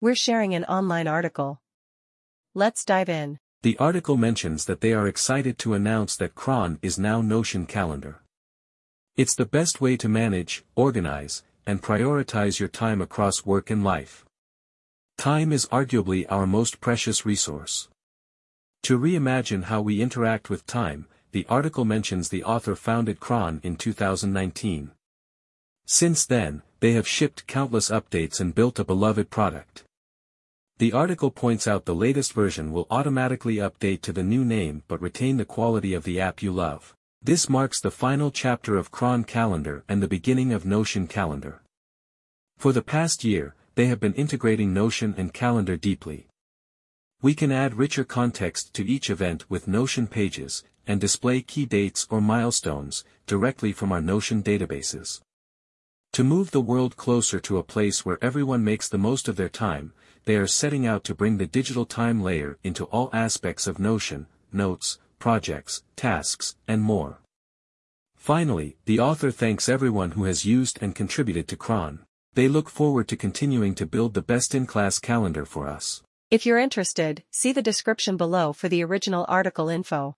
We're sharing an online article. Let's dive in. The article mentions that they are excited to announce that Cron is now Notion Calendar. It's the best way to manage, organize, and prioritize your time across work and life. Time is arguably our most precious resource. To reimagine how we interact with time, the article mentions the author founded Cron in 2019. Since then, they have shipped countless updates and built a beloved product. The article points out the latest version will automatically update to the new name but retain the quality of the app you love. This marks the final chapter of Cron Calendar and the beginning of Notion Calendar. For the past year, they have been integrating Notion and Calendar deeply. We can add richer context to each event with Notion pages, and display key dates or milestones, directly from our Notion databases. To move the world closer to a place where everyone makes the most of their time, they are setting out to bring the digital time layer into all aspects of Notion, notes, projects, tasks, and more. Finally, the author thanks everyone who has used and contributed to Cron. They look forward to continuing to build the best-in-class calendar for us. If you're interested, see the description below for the original article info.